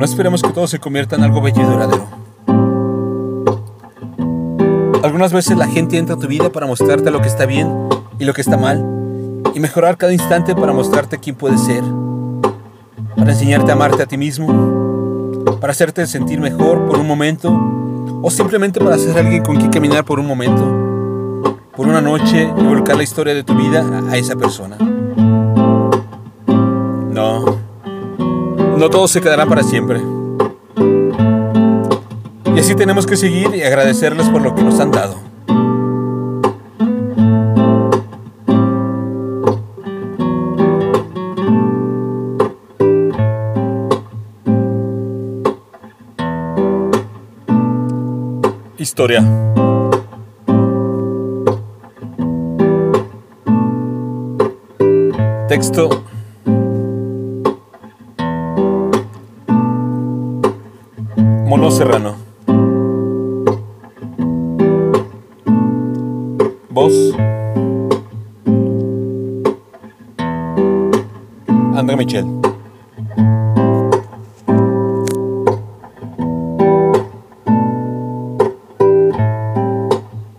No esperemos que todo se convierta en algo bello y duradero. Algunas veces la gente entra a tu vida para mostrarte lo que está bien y lo que está mal, y mejorar cada instante para mostrarte quién puedes ser, para enseñarte a amarte a ti mismo, para hacerte sentir mejor por un momento, o simplemente para ser alguien con quien caminar por un momento, por una noche y volcar la historia de tu vida a esa persona. No todo se quedará para siempre. Y así tenemos que seguir y agradecerles por lo que nos han dado. Historia. Texto. Mono Serrano. Voz. André Michel.